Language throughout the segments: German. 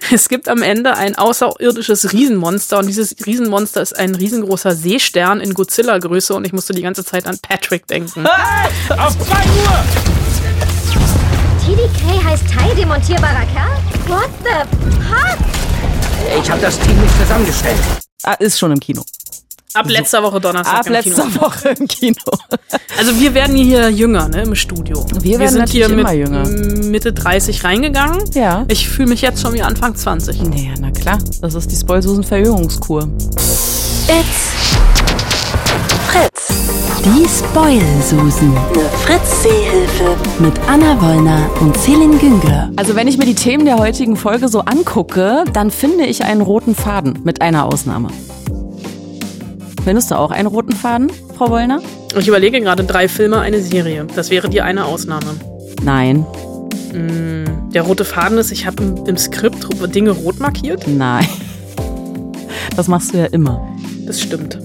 Es gibt am Ende ein außerirdisches Riesenmonster und dieses Riesenmonster ist ein riesengroßer Seestern in Godzilla-Größe und ich musste die ganze Zeit an Patrick denken. Hey, auf 2 Uhr! TDK heißt teildemontierbarer Kerl? What the fuck? Ich habe das Team nicht zusammengestellt. Ah, ist schon im Kino. Ab letzter Woche Donnerstag. Ab im letzter Kino. Woche im Kino. Also wir werden hier jünger, ne, im Studio. Wir werden sind hier mit jünger. Mitte 30 reingegangen. Ja. Ich fühle mich jetzt schon wie Anfang 20. Naja, na klar. Das ist die Spoilsusen-Verjüngungskur. It's Fritz. Die Spoil-Susen. Eine Fritz-Seehilfe. Mit Anna Wollner und Celine Güngler. Also wenn ich mir die Themen der heutigen Folge so angucke, dann finde ich einen roten Faden, mit einer Ausnahme. Findest du auch einen roten Faden, Frau Wollner? Ich überlege gerade drei Filme, eine Serie. Das wäre die eine Ausnahme. Nein. Der rote Faden ist, ich habe im, im Skript Dinge rot markiert. Nein. Das machst du ja immer. Das stimmt.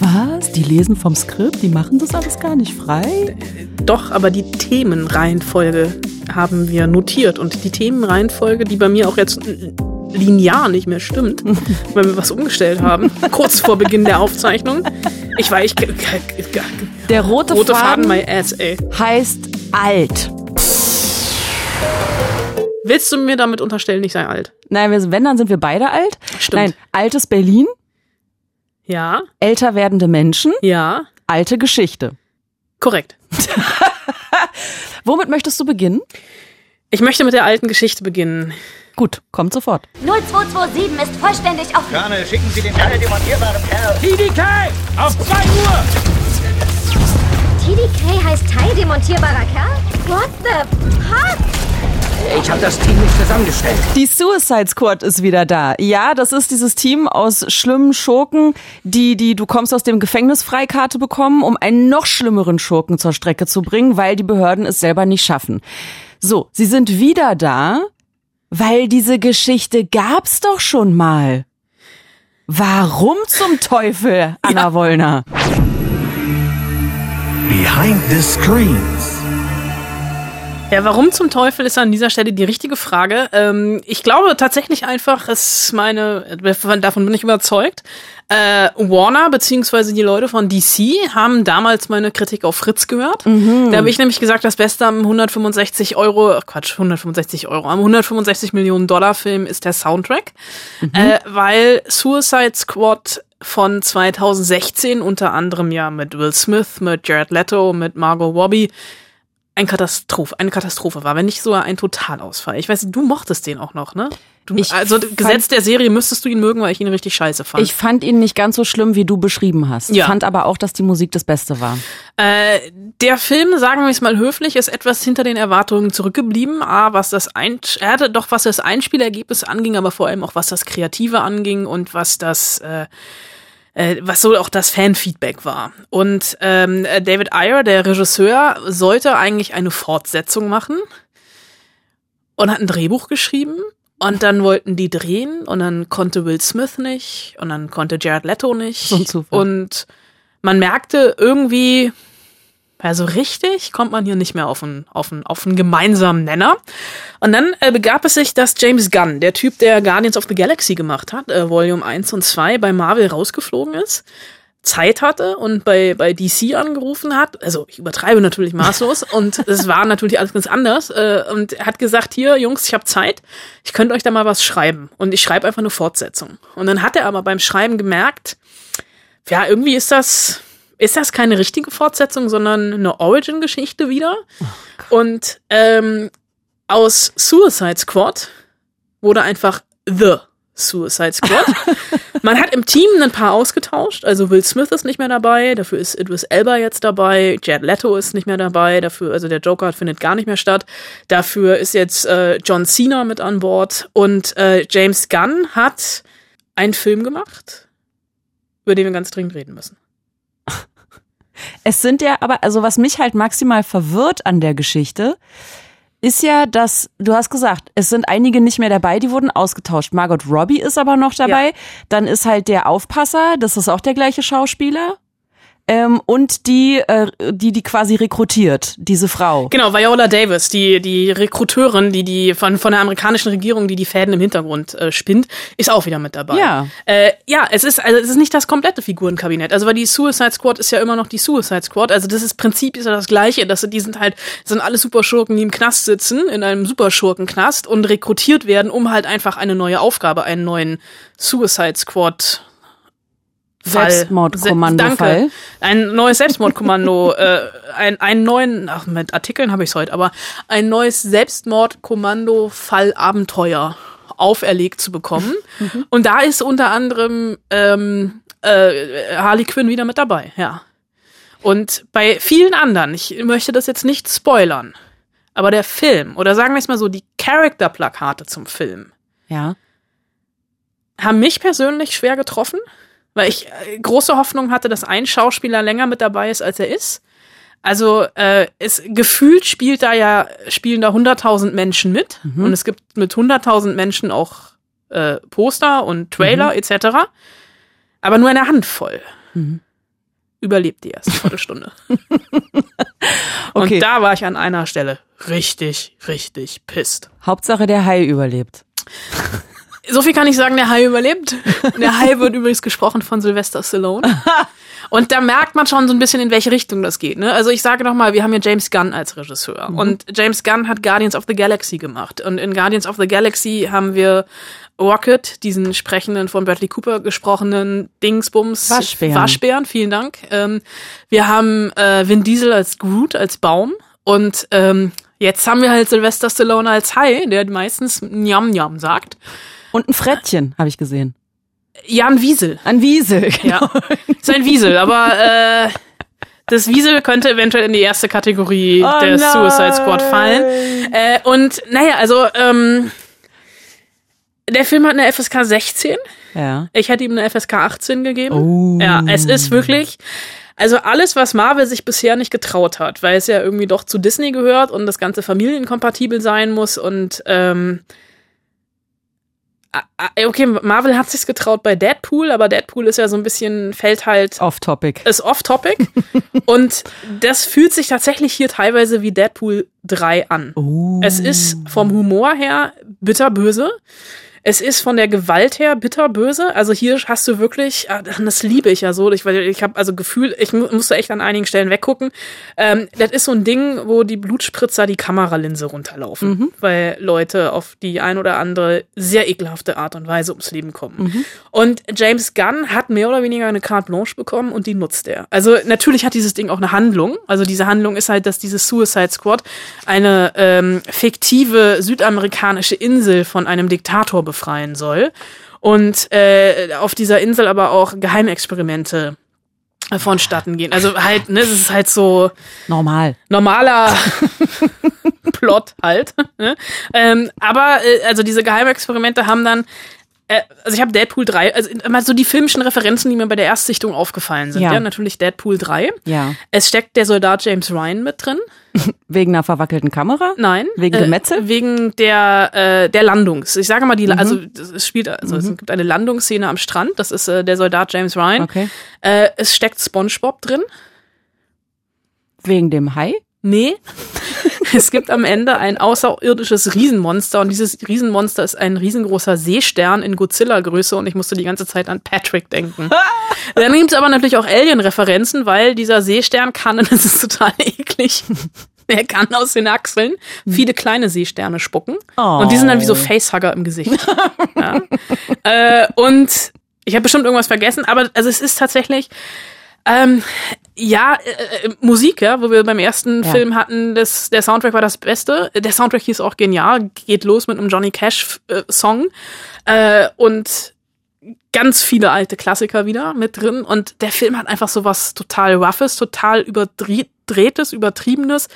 Was? Die lesen vom Skript? Die machen das alles gar nicht frei? Doch, aber die Themenreihenfolge haben wir notiert. Und die Themenreihenfolge, die bei mir auch jetzt linear nicht mehr stimmt, weil wir was umgestellt haben, kurz vor Beginn der Aufzeichnung. Ich war, ich. Der rote, Rote Faden, Faden, my ass, ey. heißt alt. Willst du mir damit unterstellen, ich sei alt? Nein, wir, wenn, dann sind wir beide alt. Stimmt. Nein, altes Berlin, Ja, älter werdende Menschen, ja, alte Geschichte. korrekt. Womit möchtest du beginnen? Ich möchte mit der alten Geschichte beginnen. Gut, kommt sofort. 0227 ist vollständig auf... Gerne, schicken Sie den teildemontierbaren Kerl. TDK, auf 2 Uhr! TDK heißt teildemontierbarer Kerl? What the fuck? Ich habe das Team nicht zusammengestellt. Die Suicide Squad ist wieder da. Ja, das ist dieses Team aus schlimmen Schurken, die, die du kommst aus dem Gefängnis Freikarte bekommen, um einen noch schlimmeren Schurken zur Strecke zu bringen, weil die Behörden es selber nicht schaffen. So, sie sind wieder da, weil diese Geschichte gab's doch schon mal. Warum zum Teufel, Anna Wollner? Behind the Screens. Ja, warum zum Teufel ist an dieser Stelle die richtige Frage. Ähm, ich glaube tatsächlich einfach, es meine, davon bin ich überzeugt. Äh, Warner beziehungsweise die Leute von DC haben damals meine Kritik auf Fritz gehört. Da habe ich nämlich gesagt, das Beste am 165 Euro, ach Quatsch, 165 Euro, am 165 Millionen Dollar Film ist der Soundtrack, äh, weil Suicide Squad von 2016 unter anderem ja mit Will Smith, mit Jared Leto, mit Margot Robbie ein Katastrophe, eine Katastrophe war, wenn nicht sogar ein Totalausfall. Ich weiß, du mochtest den auch noch, ne? Du, also Gesetz der Serie müsstest du ihn mögen, weil ich ihn richtig scheiße fand. Ich fand ihn nicht ganz so schlimm, wie du beschrieben hast. Ja. Fand aber auch, dass die Musik das Beste war. Äh, der Film, sagen wir es mal höflich, ist etwas hinter den Erwartungen zurückgeblieben. A, was das ein, er hatte doch was das Einspielergebnis anging, aber vor allem auch was das Kreative anging und was das, äh, was so auch das Fanfeedback war. Und ähm, David Ayer, der Regisseur, sollte eigentlich eine Fortsetzung machen und hat ein Drehbuch geschrieben. Und dann wollten die drehen und dann konnte Will Smith nicht und dann konnte Jared Leto nicht. Zufall. Und man merkte irgendwie, also richtig kommt man hier nicht mehr auf einen, auf einen, auf einen gemeinsamen Nenner. Und dann äh, begab es sich, dass James Gunn, der Typ, der Guardians of the Galaxy gemacht hat, äh, Volume 1 und 2, bei Marvel rausgeflogen ist, Zeit hatte und bei, bei DC angerufen hat. Also ich übertreibe natürlich maßlos und es war natürlich alles ganz anders. Äh, und er hat gesagt, hier Jungs, ich habe Zeit, ich könnte euch da mal was schreiben. Und ich schreibe einfach eine Fortsetzung. Und dann hat er aber beim Schreiben gemerkt, ja, irgendwie ist das, ist das keine richtige Fortsetzung, sondern eine Origin-Geschichte wieder. und ähm, aus Suicide Squad wurde einfach The Suicide Squad. Man hat im Team ein paar ausgetauscht. Also Will Smith ist nicht mehr dabei, dafür ist Idris Elba jetzt dabei, Jared Leto ist nicht mehr dabei, dafür, also der Joker findet gar nicht mehr statt. Dafür ist jetzt äh, John Cena mit an Bord und äh, James Gunn hat einen Film gemacht, über den wir ganz dringend reden müssen. Es sind ja aber, also was mich halt maximal verwirrt an der Geschichte, ist ja, dass, du hast gesagt, es sind einige nicht mehr dabei, die wurden ausgetauscht. Margot Robbie ist aber noch dabei. Ja. Dann ist halt der Aufpasser, das ist auch der gleiche Schauspieler. Ähm, und die, äh, die die quasi rekrutiert, diese Frau. Genau, Viola Davis, die, die Rekruteurin, die, die von, von der amerikanischen Regierung, die die Fäden im Hintergrund äh, spinnt, ist auch wieder mit dabei. Ja. Äh, ja, es ist, also es ist nicht das komplette Figurenkabinett. Also weil die Suicide Squad ist ja immer noch die Suicide Squad. Also das ist Prinzip ist ja das gleiche. Das sind, die sind halt, das sind alle Superschurken, die im Knast sitzen, in einem Superschurkenknast und rekrutiert werden, um halt einfach eine neue Aufgabe, einen neuen Suicide Squad. Selbstmordkommando-Fall. Danke. Ein neues Selbstmordkommando, äh, ein, einen neuen, ach, mit Artikeln habe ich es heute, aber ein neues Selbstmordkommando-Fall-Abenteuer auferlegt zu bekommen. Und da ist unter anderem ähm, äh, Harley Quinn wieder mit dabei, ja. Und bei vielen anderen, ich möchte das jetzt nicht spoilern, aber der Film, oder sagen wir es mal so, die Character-Plakate zum Film, Ja. haben mich persönlich schwer getroffen, weil ich äh, große Hoffnung hatte, dass ein Schauspieler länger mit dabei ist, als er ist. Also äh, es gefühlt spielt da ja spielen da 100.000 Menschen mit und es gibt mit 100.000 Menschen auch äh, Poster und Trailer etc. Aber nur eine Handvoll überlebt die erste Viertelstunde. Okay. Und da war ich an einer Stelle richtig, richtig pisst. Hauptsache der Hai überlebt. So viel kann ich sagen, der Hai überlebt. Der Hai wird übrigens gesprochen von Sylvester Stallone. Und da merkt man schon so ein bisschen, in welche Richtung das geht. Ne? Also ich sage noch mal, wir haben ja James Gunn als Regisseur. Und James Gunn hat Guardians of the Galaxy gemacht. Und in Guardians of the Galaxy haben wir Rocket, diesen sprechenden von Bradley Cooper gesprochenen Dingsbums. Waschbären. Waschbären, vielen Dank. Ähm, wir haben äh, Vin Diesel als Groot, als Baum. Und ähm, jetzt haben wir halt Sylvester Stallone als Hai, der meistens Njam Njam sagt. Und ein Frettchen, habe ich gesehen. Jan Wiesel. Ein Wiesel. Ja, ist ein Wiesel, aber äh, das Wiesel könnte eventuell in die erste Kategorie Oh der nein. Suicide Squad fallen. Äh, und naja, also ähm, der Film hat eine FSK 16. Ja. Ich hätte ihm eine FSK 18 gegeben. Oh. Ja, es ist wirklich. Also alles, was Marvel sich bisher nicht getraut hat, weil es ja irgendwie doch zu Disney gehört und das Ganze familienkompatibel sein muss und ähm, okay, Marvel hat sich's getraut bei Deadpool, aber Deadpool ist ja so ein bisschen fällt halt Off-Topic. ist off-topic und das fühlt sich tatsächlich hier teilweise wie Deadpool 3 an. Oh. Es ist vom Humor her bitterböse. Es ist von der Gewalt her bitterböse. Also hier hast du wirklich, ah, das liebe ich ja so, ich, weil ich habe also Gefühl, ich mu musste echt an einigen Stellen weggucken. Ähm, das ist so ein Ding, wo die Blutspritzer die Kameralinse runterlaufen, weil Leute auf die ein oder andere sehr ekelhafte Art und Weise ums Leben kommen. Und James Gunn hat mehr oder weniger eine Carte Blanche bekommen und die nutzt er. Also natürlich hat dieses Ding auch eine Handlung. Also diese Handlung ist halt, dass dieses Suicide Squad eine ähm, fiktive südamerikanische Insel von einem Diktator befreien soll. Und äh, auf dieser Insel aber auch Geheimexperimente vonstatten gehen. Also halt, ne, es ist halt so Normal. normaler Plot halt. Ne? Ähm, aber äh, also diese Geheimexperimente haben dann also ich habe Deadpool 3, also immer so die filmischen Referenzen, die mir bei der Erstsichtung aufgefallen sind. Ja, Ja. natürlich Deadpool 3. Ja. Es steckt der Soldat James Ryan mit drin. Wegen einer verwackelten Kamera? Nein. Wegen äh, Gemetzel? Wegen der, äh, der Landungs. Ich sage mal, die, also es spielt, also es gibt eine Landungsszene am Strand. Das ist äh, der Soldat James Ryan. Okay. Äh, es steckt SpongeBob drin. Wegen dem Hai? Nee. es gibt am Ende ein außerirdisches Riesenmonster und dieses Riesenmonster ist ein riesengroßer Seestern in Godzilla-Größe und ich musste die ganze Zeit an Patrick denken. Dann gibt es aber natürlich auch Alien-Referenzen, weil dieser Seestern kann, und das ist total eklig, er kann aus den Achseln viele kleine Seesterne spucken und die sind dann wie so Facehugger im Gesicht. ja. äh, und ich habe bestimmt irgendwas vergessen, aber also es ist tatsächlich ähm, ja, äh, äh, Musik, ja, wo wir beim ersten Ja. Film hatten, das, der Soundtrack war das Beste. Der Soundtrack hieß auch genial, geht los mit einem Johnny Cash äh, Song äh, und ganz viele alte Klassiker wieder mit drin und der Film hat einfach so was total roughes, total überdrehtes, übertriebenes.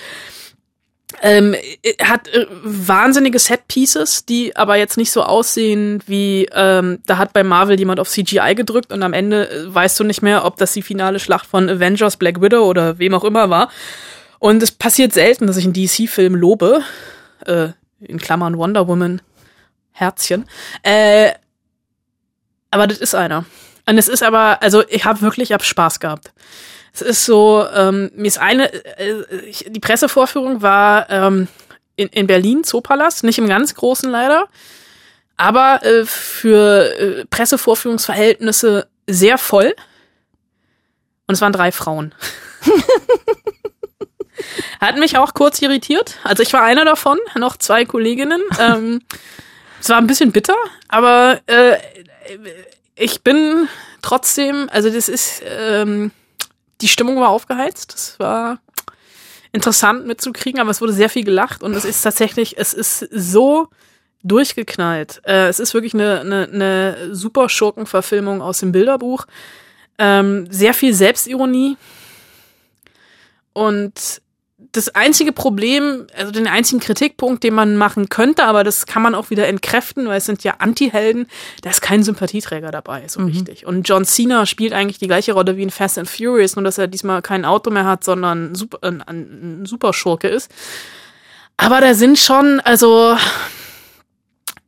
Ähm, äh, hat äh, wahnsinnige Set-Pieces, die aber jetzt nicht so aussehen wie, ähm, da hat bei Marvel jemand auf CGI gedrückt und am Ende äh, weißt du nicht mehr, ob das die finale Schlacht von Avengers, Black Widow oder wem auch immer war. Und es passiert selten, dass ich einen DC-Film lobe, äh, in Klammern Wonder Woman, Herzchen. Äh, aber das ist einer. Und es ist aber, also ich habe wirklich, ich hab Spaß gehabt. Es ist so, ähm, mir ist eine, äh, ich, die Pressevorführung war ähm, in, in Berlin, Zoopalast, nicht im ganz großen leider, aber äh, für äh, Pressevorführungsverhältnisse sehr voll. Und es waren drei Frauen. Hat mich auch kurz irritiert. Also ich war einer davon, noch zwei Kolleginnen. Ähm, es war ein bisschen bitter, aber äh, ich bin trotzdem, also das ist, ähm, die Stimmung war aufgeheizt. Das war interessant mitzukriegen, aber es wurde sehr viel gelacht und es ist tatsächlich, es ist so durchgeknallt. Äh, es ist wirklich eine, eine, eine super Schurkenverfilmung aus dem Bilderbuch. Ähm, sehr viel Selbstironie. Und das einzige Problem, also den einzigen Kritikpunkt, den man machen könnte, aber das kann man auch wieder entkräften, weil es sind ja Anti-Helden, da ist kein Sympathieträger dabei, so Mhm. richtig. Und John Cena spielt eigentlich die gleiche Rolle wie in Fast and Furious, nur dass er diesmal kein Auto mehr hat, sondern ein, Super, ein, ein Superschurke ist. Aber da sind schon, also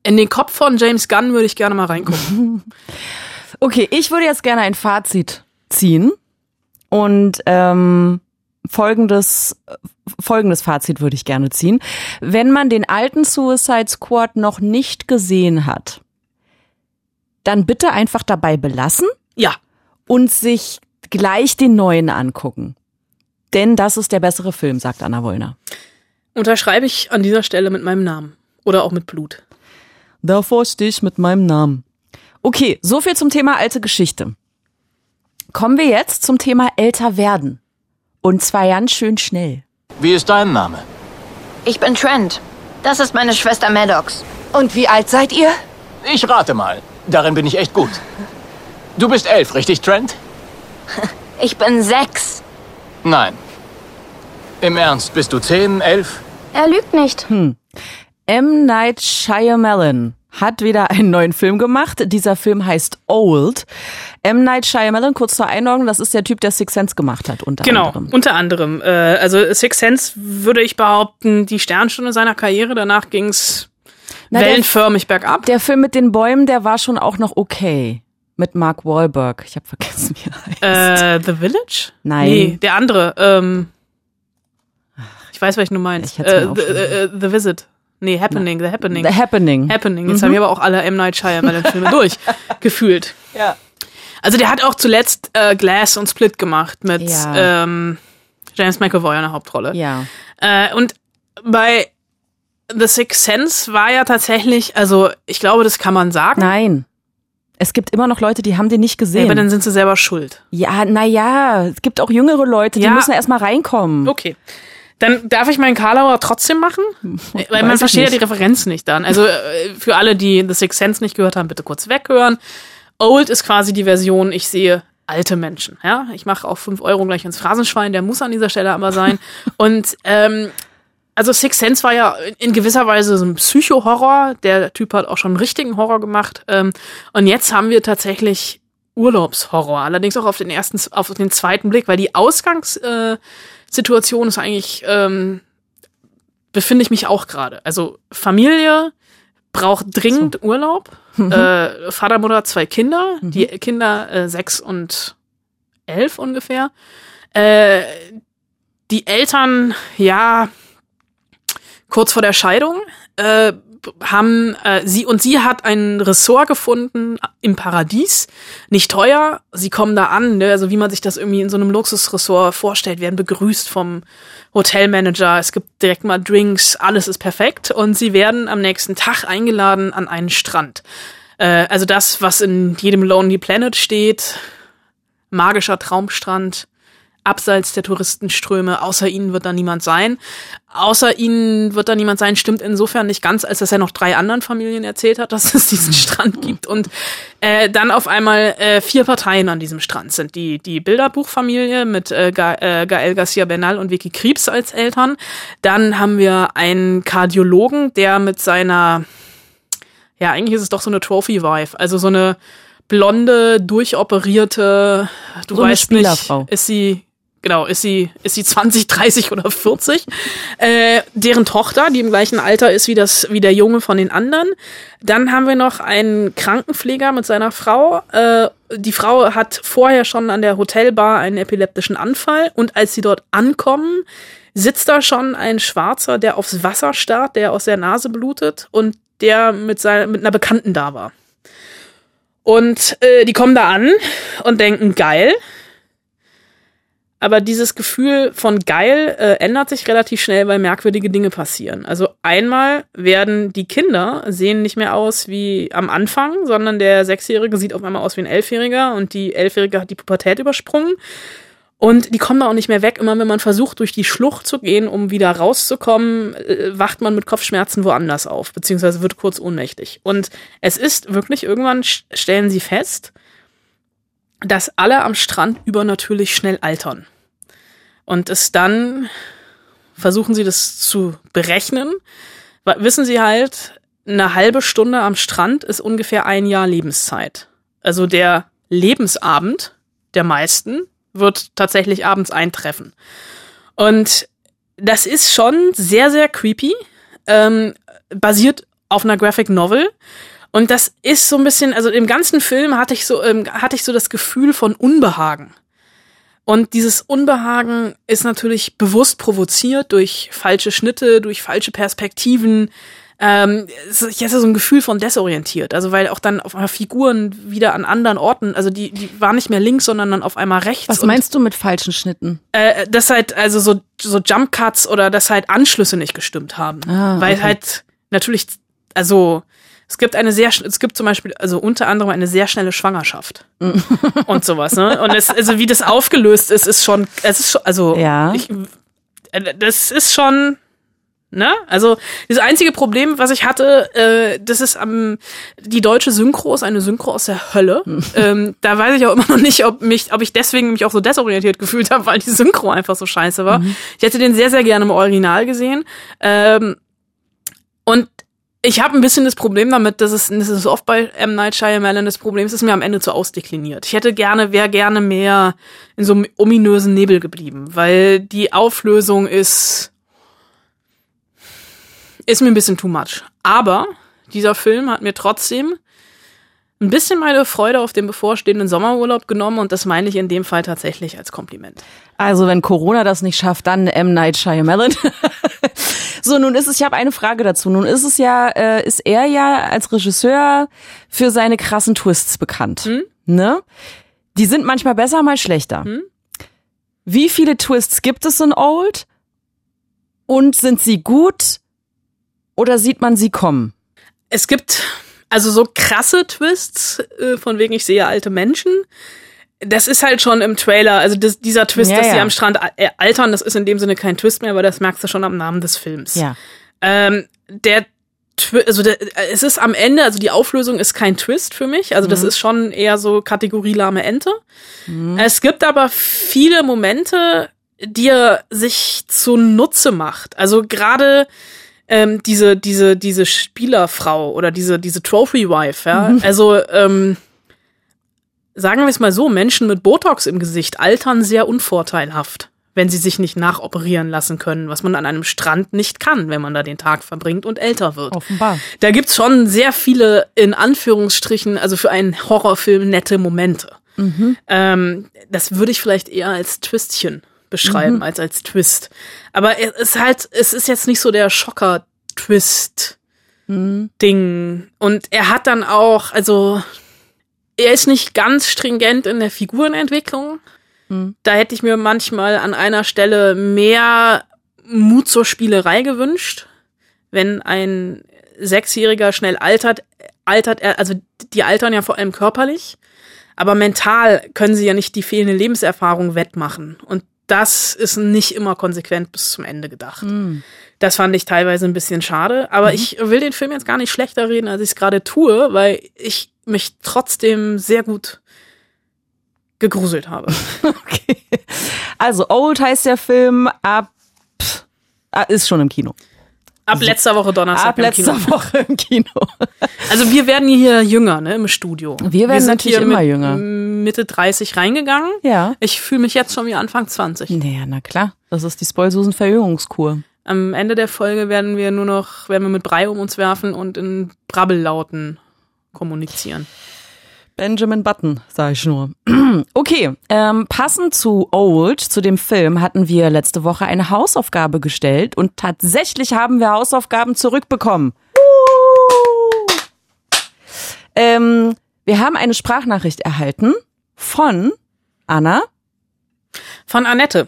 in den Kopf von James Gunn würde ich gerne mal reingucken. Okay, ich würde jetzt gerne ein Fazit ziehen und ähm, folgendes folgendes Fazit würde ich gerne ziehen. Wenn man den alten Suicide Squad noch nicht gesehen hat, dann bitte einfach dabei belassen ja, und sich gleich den neuen angucken. Denn das ist der bessere Film, sagt Anna Wollner. unterschreibe ich an dieser Stelle mit meinem Namen. Oder auch mit Blut. Davor stehe ich mit meinem Namen. Okay, so viel zum Thema alte Geschichte. Kommen wir jetzt zum Thema älter werden. Und zwar ganz schön schnell. Wie ist dein Name? Ich bin Trent. Das ist meine Schwester Maddox. Und wie alt seid ihr? Ich rate mal. Darin bin ich echt gut. Du bist elf, richtig, Trent? Ich bin sechs. Nein. Im Ernst, bist du zehn, elf? Er lügt nicht. M. Night Shyamalan hat wieder einen neuen Film gemacht. Dieser Film heißt Old. M. Night Shyamalan, kurz zur Einordnung, das ist der Typ, der Six Sense gemacht hat, unter Genau, anderem. unter anderem. Äh, also Six Sense würde ich behaupten, die Sternstunde seiner Karriere. Danach ging's Na, der- wellenförmig bergab. Der Film mit den Bäumen, der war schon auch noch okay. Mit Mark Wahlberg. Ich habe vergessen, wie er heißt. Äh, The Village? Nein. Nee, der andere. Ähm, ich weiß, welchen du meinst. Ich Äh, the, aufschreiben äh, the Visit. Nee, Happening, The Happening. The Happening. Happening. Jetzt habe ich aber auch alle M. Night Shyamalan-Filme durchgefühlt. Ja. Also der hat auch zuletzt äh, Glass und Split gemacht mit Ja. ähm, James McAvoy in der Hauptrolle. Ja. Äh, und bei The Sixth Sense war ja tatsächlich, also ich glaube, das kann man sagen. Nein. Es gibt immer noch Leute, die haben den nicht Ja, gesehen. aber dann sind sie selber schuld. Ja, na ja, es gibt auch jüngere Leute, die Ja. müssen erst mal reinkommen. Okay. Dann darf ich meinen Karlauer trotzdem machen? Weil man Weiß ich versteht ja die Referenz nicht dann. Also äh, für alle, die The Sixth Sense nicht gehört haben, bitte kurz weghören. Old ist quasi die Version, ich sehe alte Menschen. Ja, ich mache auch fünf Euro gleich ins Phrasenschwein, der muss an dieser Stelle aber sein. Und ähm, also Six Sense war ja in gewisser Weise so ein Psycho-Horror. Der Typ hat auch schon einen richtigen Horror gemacht. Ähm, und jetzt haben wir tatsächlich Urlaubshorror. Allerdings auch auf den ersten, auf den zweiten Blick, weil die Ausgangssituation äh, Situation ist eigentlich, ähm, befinde ich mich auch gerade. Also Familie braucht dringend Urlaub. Äh, Vater, Mutter, zwei Kinder. Die Kinder äh, sechs und elf ungefähr. Äh, die Eltern, ja, kurz vor der Scheidung, äh, haben äh, sie und sie hat ein Ressort gefunden im Paradies, nicht teuer. Sie kommen da an, ne? also wie man sich das irgendwie in so einem Luxusressort vorstellt, werden begrüßt vom Hotelmanager. Es gibt direkt mal Drinks, alles ist perfekt und sie werden am nächsten Tag eingeladen an einen Strand. Äh, also das, was in jedem Lonely Planet steht, magischer Traumstrand, abseits der Touristenströme, außer ihnen wird da niemand sein. Außer ihnen wird da niemand sein, stimmt insofern nicht ganz, als dass er noch drei anderen Familien erzählt hat, dass es diesen Strand gibt. Und äh, dann auf einmal äh, vier Parteien an diesem Strand sind. Die, die Bilderbuchfamilie mit äh, Ga äh, Gael Garcia Bernal und Vicky Krebs als Eltern. Dann haben wir einen Kardiologen, der mit seiner, ja, eigentlich ist es doch so eine Trophy-Wife, also so eine blonde, durchoperierte, du So weißt nicht, ist sie, genau, ist sie, ist sie 20, 30 oder 40, äh, deren Tochter, die im gleichen Alter ist wie das, wie der Junge von den anderen. Dann haben wir noch einen Krankenpfleger mit seiner Frau, äh, die Frau hat vorher schon an der Hotelbar einen epileptischen Anfall und als sie dort ankommen, sitzt da schon ein Schwarzer, der aufs Wasser starrt, der aus der Nase blutet und der mit, seiner, mit einer Bekannten da war. Und äh, die kommen da an und denken, geil. Aber dieses Gefühl von geil äh, ändert sich relativ schnell, weil merkwürdige Dinge passieren. Also einmal werden die Kinder sehen nicht mehr aus wie am Anfang, sondern der Sechsjährige sieht auf einmal aus wie ein Elfjähriger und die Elfjährige hat die Pubertät übersprungen. Und die kommen da auch nicht mehr weg. Immer wenn man versucht, durch die Schlucht zu gehen, um wieder rauszukommen, äh, wacht man mit Kopfschmerzen woanders auf, beziehungsweise wird kurz ohnmächtig. Und es ist wirklich, irgendwann st- stellen sie fest, dass alle am Strand übernatürlich schnell altern. Und es dann versuchen sie das zu berechnen. Wissen sie halt, eine halbe Stunde am Strand ist ungefähr ein Jahr Lebenszeit. Also der Lebensabend der meisten wird tatsächlich abends eintreffen. Und das ist schon sehr, sehr creepy, ähm, basiert auf einer Graphic Novel. Und das ist so ein bisschen, also im ganzen Film hatte ich so, ähm, hatte ich so das Gefühl von Unbehagen. Und dieses Unbehagen ist natürlich bewusst provoziert durch falsche Schnitte, durch falsche Perspektiven. Ähm, ich hatte so ein Gefühl von desorientiert. Also weil auch dann auf einmal Figuren wieder an anderen Orten, also die, die waren nicht mehr links, sondern dann auf einmal rechts. Was meinst du mit falschen Schnitten? Äh, dass halt, also so, so Jump Cuts oder dass halt Anschlüsse nicht gestimmt haben. Ah, weil okay. halt natürlich, also es gibt eine sehr, es gibt zum Beispiel, also unter anderem eine sehr schnelle Schwangerschaft und sowas, ne? Und es, also wie das aufgelöst ist, ist schon, es ist schon, also Ja. ich, äh, das ist schon, ne? Also das einzige Problem, was ich hatte, äh, das ist am die deutsche Synchro ist eine Synchro aus der Hölle. ähm, da weiß ich auch immer noch nicht, ob mich, ob ich deswegen mich auch so desorientiert gefühlt habe, weil die Synchro einfach so scheiße war. Ich hätte den sehr, sehr gerne im Original gesehen. Ähm, und ich habe ein bisschen das Problem damit, dass es, das ist oft bei M. Night Shyamalan das Problem, es ist mir am Ende zu ausdekliniert. Ich hätte gerne, wäre gerne mehr in so einem ominösen Nebel geblieben, weil die Auflösung ist, ist mir ein bisschen too much. Aber dieser Film hat mir trotzdem ein bisschen meine Freude auf den bevorstehenden Sommerurlaub genommen und das meine ich in dem Fall tatsächlich als Kompliment. Also wenn Corona das nicht schafft, dann M. Night Shyamalan. so, nun ist es, ich habe eine Frage dazu. Nun ist es ja, äh, ist er ja als Regisseur für seine krassen Twists bekannt. Ne? Die sind manchmal besser, mal schlechter. Wie viele Twists gibt es in Old? Und sind sie gut? Oder sieht man sie kommen? Es gibt also so krasse Twists, äh, von wegen ich sehe alte Menschen. Das ist halt schon im Trailer, also das, dieser Twist, Ja, dass sie ja. am Strand äh, altern, das ist in dem Sinne kein Twist mehr, weil das merkst du schon am Namen des Films. Ja. Ähm, der also der, es ist am Ende, also die Auflösung ist kein Twist für mich. Also das ist schon eher so Kategorie lahme Ente. Es gibt aber viele Momente, die er sich zunutze macht. Also gerade ähm, diese, diese, diese Spielerfrau oder diese, diese Trophy Wife, ja. Also, ähm, sagen wir es mal so, Menschen mit Botox im Gesicht altern sehr unvorteilhaft, wenn sie sich nicht nachoperieren lassen können, was man an einem Strand nicht kann, wenn man da den Tag verbringt und älter wird. Offenbar. Da gibt's schon sehr viele, in Anführungsstrichen, also für einen Horrorfilm nette Momente. Ähm, das würde ich vielleicht eher als Twistchen beschreiben, als als Twist. Aber es ist halt, es ist jetzt nicht so der Schocker-Twist. Ding. Und er hat dann auch, also, er ist nicht ganz stringent in der Figurenentwicklung. Da hätte ich mir manchmal an einer Stelle mehr Mut zur Spielerei gewünscht. Wenn ein Sechsjähriger schnell altert, altert er, also die altern ja vor allem körperlich, aber mental können sie ja nicht die fehlende Lebenserfahrung wettmachen. Und das ist nicht immer konsequent bis zum Ende gedacht. Das fand ich teilweise ein bisschen schade, aber ich will den Film jetzt gar nicht schlechter reden, als ich es gerade tue, weil ich mich trotzdem sehr gut gegruselt habe. Okay. Also Old heißt der Film ab ah, ist schon im Kino. Ab letzter Woche Donnerstag Ab im letzter Kino. Woche im Kino. Also wir werden hier jünger, ne, im Studio. Wir werden sind natürlich hier immer jünger. Mitte 30 reingegangen. Ja. Ich fühle mich jetzt schon wie Anfang 20. Naja, na klar. Das ist die Spoilsusen-Verjüngungskur. Am Ende der Folge werden wir nur noch, werden wir mit Brei um uns werfen und in Brabbellauten kommunizieren. Benjamin Button, sage ich nur. Okay, ähm, passend zu Old, zu dem Film, hatten wir letzte Woche eine Hausaufgabe gestellt und tatsächlich haben wir Hausaufgaben zurückbekommen. Ähm, wir haben eine Sprachnachricht erhalten von Anna. Von Annette.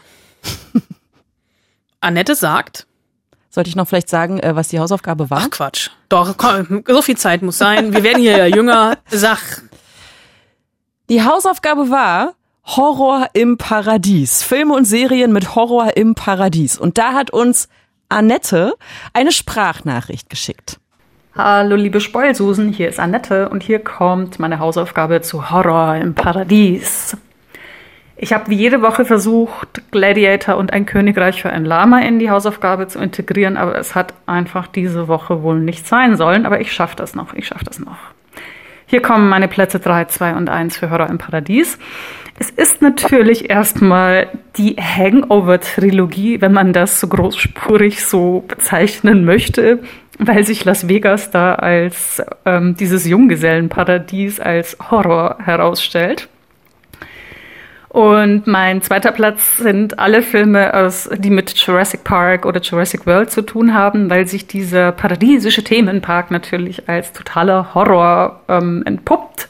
Annette sagt, Sollte ich noch vielleicht sagen, äh, was die Hausaufgabe war? ach Quatsch, doch, komm, so viel Zeit muss sein. Wir werden hier jünger. Sag, Die Hausaufgabe war Horror im Paradies. Filme und Serien mit Horror im Paradies. Und da hat uns Annette eine Sprachnachricht geschickt. Hallo liebe Spoilsusen, hier ist Annette und hier kommt meine Hausaufgabe zu Horror im Paradies. Ich habe wie jede Woche versucht, Gladiator und ein Königreich für ein Lama in die Hausaufgabe zu integrieren, aber es hat einfach diese Woche wohl nicht sein sollen, aber ich schaffe das noch, ich schaffe das noch. Hier kommen meine Plätze 3, 2 und 1 für Horror im Paradies. Es ist natürlich erstmal die Hangover-Trilogie, wenn man das so großspurig so bezeichnen möchte, weil sich Las Vegas da als ähm, dieses Junggesellenparadies als Horror herausstellt. Und mein zweiter Platz sind alle Filme, aus, die mit Jurassic Park oder Jurassic World zu tun haben, weil sich dieser paradiesische Themenpark natürlich als totaler Horror ähm, entpuppt.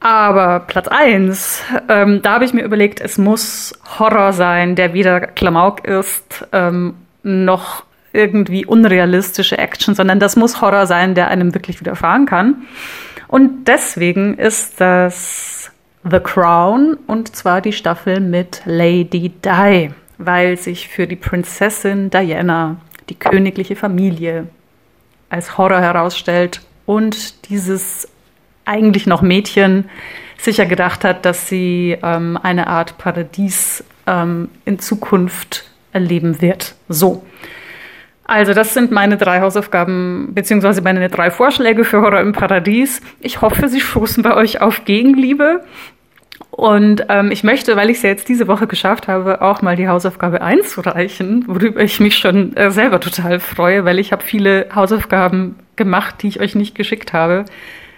Aber Platz eins, ähm, da habe ich mir überlegt, es muss Horror sein, der weder Klamauk ist, ähm, noch irgendwie unrealistische Action, sondern das muss Horror sein, der einem wirklich widerfahren kann. Und deswegen ist das The Crown und zwar die Staffel mit Lady Di, weil sich für die Prinzessin Diana die königliche Familie als Horror herausstellt und dieses eigentlich noch Mädchen sicher gedacht hat, dass sie ähm, eine Art Paradies ähm, in Zukunft erleben wird. So. Also, das sind meine drei Hausaufgaben, beziehungsweise meine drei Vorschläge für Horror im Paradies. Ich hoffe, sie stoßen bei euch auf Gegenliebe. Und ähm, ich möchte, weil ich es ja jetzt diese Woche geschafft habe, auch mal die Hausaufgabe einzureichen, worüber ich mich schon äh, selber total freue, weil ich habe viele Hausaufgaben gemacht, die ich euch nicht geschickt habe.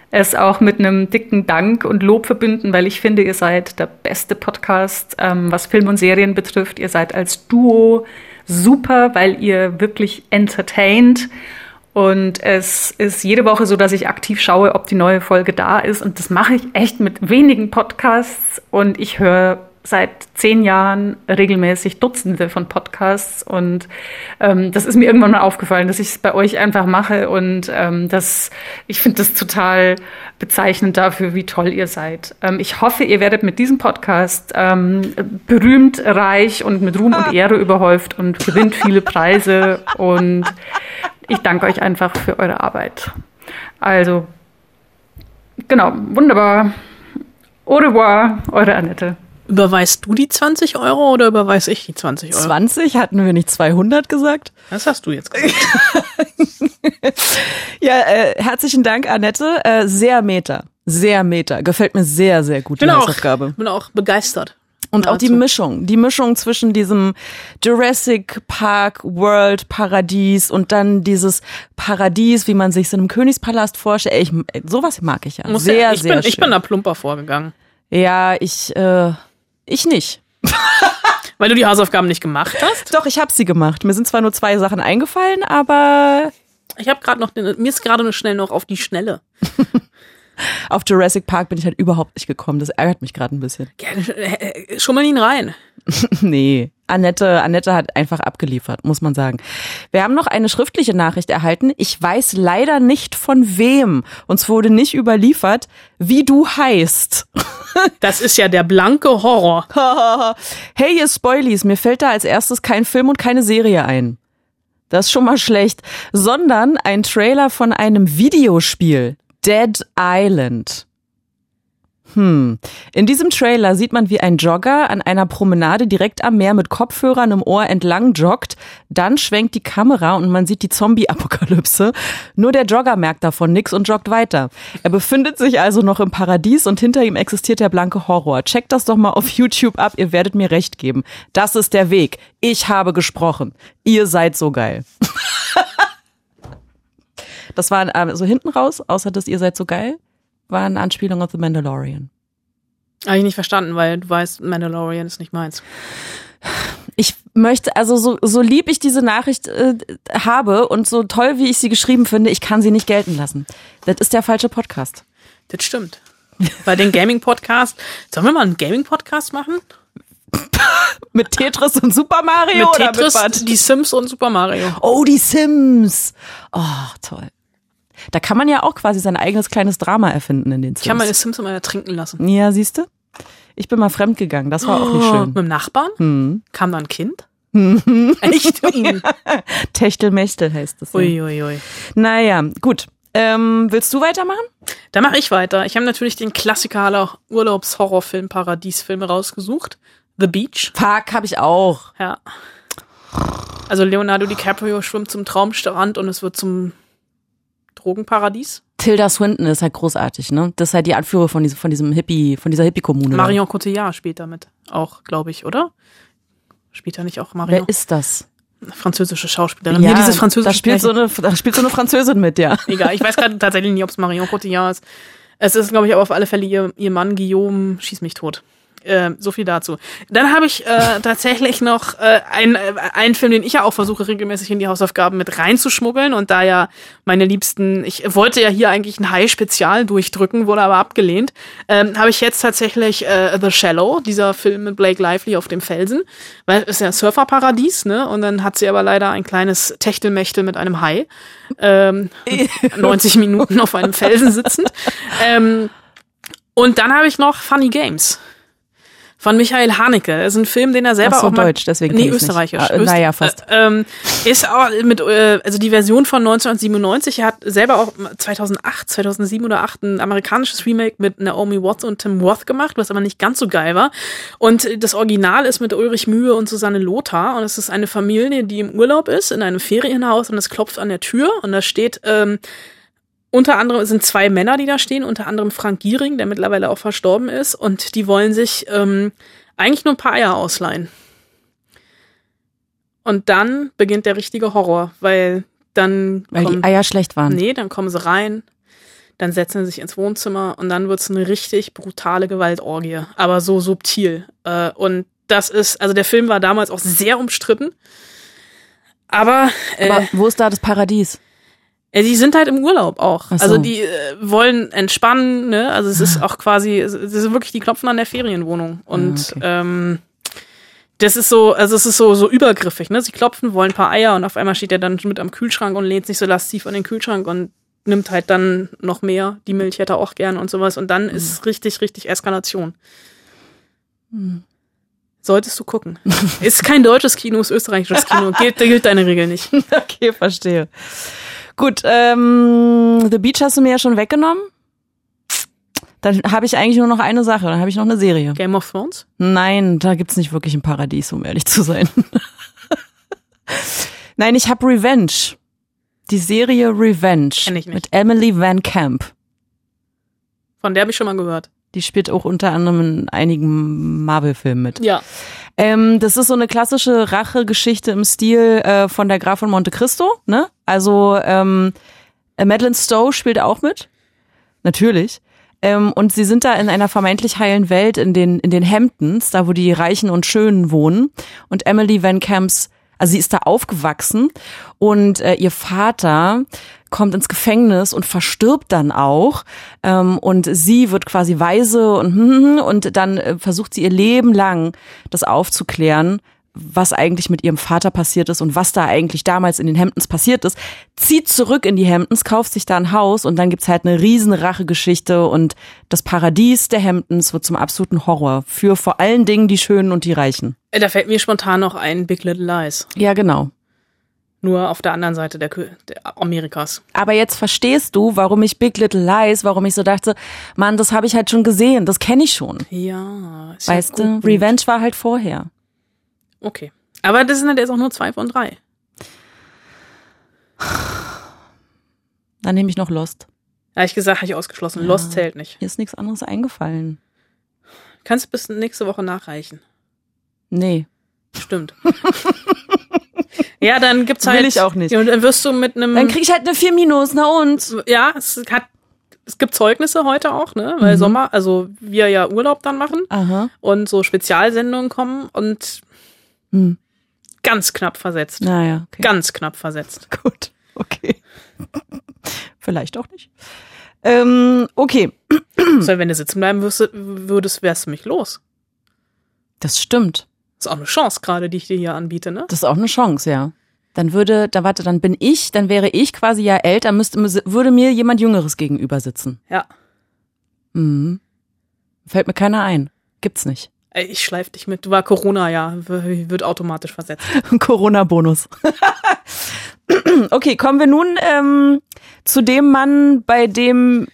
Es auch mit einem dicken Dank und Lob verbinden, weil ich finde, ihr seid der beste Podcast, ähm, was Film und Serien betrifft. Ihr seid als Duo super, weil ihr wirklich entertaint. Und es ist jede Woche so, dass ich aktiv schaue, ob die neue Folge da ist. Und das mache ich echt mit wenigen Podcasts. Und ich höre seit zehn Jahren regelmäßig Dutzende von Podcasts. Und ähm, das ist mir irgendwann mal aufgefallen, dass ich es bei euch einfach mache. Und ähm, das, ich finde das total bezeichnend dafür, wie toll ihr seid. Ähm, ich hoffe, ihr werdet mit diesem Podcast ähm, berühmt, reich und mit Ruhm und Ehre überhäuft und gewinnt viele Preise. Und ich danke euch einfach für eure Arbeit. Also, genau, wunderbar. Au revoir, eure Annette. überweist du die 20 Euro oder überweis ich die 20 Euro? 20 hatten wir nicht 200 gesagt? Das hast du jetzt gesagt. Ja, äh, herzlichen Dank, Annette. Äh, sehr Meta. Sehr Meta. Gefällt mir sehr, sehr gut, die bin auch, Hausaufgabe. bin auch begeistert. Und auch die. Mischung. Die Mischung zwischen diesem Jurassic Park World Paradies und dann dieses Paradies, wie man sich in einem Königspalast vorstellt. Ey, Ich, sowas mag ich ja. Muss sehr, ja, ich, sehr bin, schön. ich bin da plumper vorgegangen. ja, ich, äh, ich nicht. Weil du die Hausaufgaben nicht gemacht hast. Doch, ich habe sie gemacht. Mir sind zwar nur zwei Sachen eingefallen, aber Ich habe gerade noch, den- mir ist gerade nur schnell noch auf die Schnelle. auf Jurassic Park bin ich halt überhaupt nicht gekommen. Das ärgert mich gerade ein bisschen. Ja, äh, äh, Schummel ihn rein. Nee, Annette, Annette hat einfach abgeliefert, muss man sagen. Wir haben noch eine schriftliche Nachricht erhalten. Ich weiß leider nicht von wem. Uns wurde nicht überliefert, wie du heißt. Das ist ja der blanke Horror. hey, ihr Spoilies, mir fällt da als erstes kein Film und keine Serie ein. Das ist schon mal schlecht. Sondern ein Trailer von einem Videospiel. Dead Island. Hm. In diesem Trailer sieht man, wie ein Jogger an einer Promenade direkt am Meer mit Kopfhörern im Ohr entlang joggt. Dann schwenkt die Kamera und man sieht die Zombie-Apokalypse. Nur der Jogger merkt davon nix und joggt weiter. Er befindet sich also noch im Paradies und hinter ihm existiert der blanke Horror. Checkt das doch mal auf YouTube ab, ihr werdet mir recht geben. Das ist der Weg. Ich habe gesprochen. Ihr seid so geil. Das war äh, so hinten raus, außer dass ihr seid so geil. war eine Anspielung auf The Mandalorian. Habe ich nicht verstanden, weil du weißt, Mandalorian ist nicht meins. Ich möchte, also so, so lieb ich diese Nachricht äh, habe und so toll, wie ich sie geschrieben finde, ich kann sie nicht gelten lassen. Das ist der falsche Podcast. Das stimmt. Bei den Gaming-Podcast. Sollen wir mal einen Gaming-Podcast machen? Mit Tetris und Super Mario Mit oder Tetris, mit was? die Sims und Super Mario. Oh, die Sims. Oh, toll. Da kann man ja auch quasi sein eigenes kleines Drama erfinden in den Sims. Ich habe meine Sims immer ertrinken lassen. ja, siehst du? Ich bin mal fremd gegangen. Das war auch nicht Oh, schön. Mit dem Nachbarn? Hm. Kam da ein Kind? Echt? Ui, Techtelmechtel heißt es. Ja. ui, ui. Naja, gut. Ähm, willst du weitermachen? Da mache ich weiter. Ich habe natürlich den Klassiker aller Urlaubshorrorfilm, Paradiesfilme rausgesucht. The Beach. Fuck, habe ich auch. Ja. Also Leonardo DiCaprio schwimmt zum Traumstrand und es wird zum Drogenparadies. Tilda Swinton ist halt großartig, ne? Das ist halt die Anführer von diesem, von diesem Hippie, von dieser Hippie-Kommune. da. Marion Cotillard spielt damit auch, glaube ich, oder? Spielt er nicht auch Marion? Wer ist das? Französische Schauspielerin. Hier dieses französische da spielt so eine, da spielt so eine Französin mit, ja. Egal, ich weiß gerade tatsächlich nicht, ob es Marion Cotillard ist. Es ist, glaube ich, aber auf alle Fälle ihr, ihr Mann Guillaume schieß mich tot. Äh, so viel dazu. Dann habe ich äh, tatsächlich noch äh, einen äh, einen Film, den ich ja auch versuche regelmäßig in die Hausaufgaben mit reinzuschmuggeln und da ja meine Liebsten, ich wollte ja hier eigentlich ein High-Spezial durchdrücken, wurde aber abgelehnt, ähm, habe ich jetzt tatsächlich äh, The Shallow, dieser Film mit Blake Lively auf dem Felsen, weil es ist ja Surferparadies, ne? Und dann hat sie aber leider ein kleines Techtelmechtel mit einem Hai. Ähm, 90 Minuten auf einem Felsen sitzend. Ähm, und dann habe ich noch Funny Games. Von Michael Haneke. Das ist ein Film, den er selber Ach so, auch mal, deutsch, deswegen Nee, ich's nicht. österreichisch. Ah, äh, naja, fast. Äh, ähm, ist auch mit, äh, also die Version von 1997. Er hat selber auch 2008, 2007 oder 2008 ein amerikanisches Remake mit Naomi Watts und Tim Roth gemacht, was aber nicht ganz so geil war. Und das Original ist mit Ulrich Mühe und Susanne Lothar. Und es ist eine Familie, die im Urlaub ist, in einem Ferienhaus und es klopft an der Tür und da steht, ähm, unter anderem sind zwei Männer, die da stehen, unter anderem Frank Giering, der mittlerweile auch verstorben ist, und die wollen sich ähm, eigentlich nur ein paar Eier ausleihen. Und dann beginnt der richtige Horror, weil dann Weil kommen, die Eier schlecht waren. nee, dann kommen sie rein, dann setzen sie sich ins Wohnzimmer und dann wird's eine richtig brutale Gewaltorgie, aber so subtil. Äh, und das ist, also der Film war damals auch sehr umstritten. Aber, äh, Aber wo ist da das Paradies? Ja, die sind halt im Urlaub auch. Ach so. Also die äh, wollen entspannen, ne? Also es ist auch quasi, es ist wirklich, die klopfen an der Ferienwohnung. Und Ah, okay. ähm, das ist so, also es ist so, so übergriffig, ne? Sie klopfen, wollen ein paar Eier und auf einmal steht er dann mit am Kühlschrank und lehnt sich so lastiv an den Kühlschrank und nimmt halt dann noch mehr. Die Milch hätte er auch gern und sowas. Und dann ist richtig, richtig Eskalation. Solltest du gucken. ist kein deutsches Kino, ist österreichisches Kino. Gilt, gilt deine Regel nicht. Okay, verstehe. Gut, ähm, The Beach hast du mir ja schon weggenommen. Dann habe ich eigentlich nur noch eine Sache, dann habe ich noch eine Serie. Game of Thrones? Nein, da gibt's nicht wirklich ein Paradies, um ehrlich zu sein. Nein, ich habe Revenge. Die Serie Revenge Kenn ich nicht. mit Emily Van Camp. Von der habe ich schon mal gehört. Die spielt auch unter anderem in einigen Marvel-Filmen mit. Ja. Ähm, das ist so eine klassische Rachegeschichte im Stil äh, von der Graf von Monte Cristo, ne? Also ähm, äh, Madeleine Stowe spielt auch mit. Natürlich. Ähm, und sie sind da in einer vermeintlich heilen Welt in den, in den Hamptons, da wo die Reichen und Schönen wohnen. Und Emily Van Camps, also sie ist da aufgewachsen und äh, ihr Vater kommt ins Gefängnis und verstirbt dann auch. Ähm, und sie wird quasi weise und, hm, und dann äh, versucht sie ihr Leben lang das aufzuklären, was eigentlich mit ihrem Vater passiert ist und was da eigentlich damals in den Hamptons passiert ist, zieht zurück in die Hamptons, kauft sich da ein Haus und dann gibt's halt eine riesen Rachegeschichte und das Paradies der Hamptons wird zum absoluten Horror für vor allen Dingen die Schönen und die Reichen. Äh, Da fällt mir spontan noch ein Big Little Lies. Ja, genau. Nur auf der anderen Seite der, der Amerikas. Aber jetzt verstehst du, warum ich Big Little Lies, warum ich so dachte, Mann, das habe ich halt schon gesehen, das kenne ich schon. Ja. Ist Weißt ja du. Revenge war halt vorher. Okay. Aber das sind halt jetzt auch nur zwei von drei. Dann nehme ich noch Lost. Da ich gesagt, habe ich ausgeschlossen. Lost zählt nicht. Mir ist nichts anderes eingefallen. Kannst du bis nächste Woche nachreichen. Nee. Stimmt. ja, dann gibt's Will halt. ich auch nicht. Ja, und dann wirst du mit einem. Dann krieg ich halt eine 4 Minus, na und? ja, es hat es gibt Zeugnisse heute auch, ne? Weil Mhm. Sommer, also wir ja Urlaub dann machen Aha. und so Spezialsendungen kommen und Hm. ganz knapp versetzt. Naja, okay. Ganz knapp versetzt. Gut, okay. Vielleicht auch nicht. Ähm, okay, So, wenn du sitzen bleiben würdest, würdest wärst du mich los. das stimmt. Ist auch eine Chance gerade, die ich dir hier anbiete, ne? Das ist auch eine Chance, ja. Dann würde, da warte, dann bin ich, dann wäre ich quasi ja älter, müsste, würde mir jemand Jüngeres gegenüber sitzen. Ja. Mhm. Fällt mir keiner ein. Gibt's nicht. Ey, Ich schleif dich mit. Du war Corona, ja. Wird automatisch versetzt. Corona-Bonus. okay, kommen wir nun ähm, zu dem Mann, bei dem,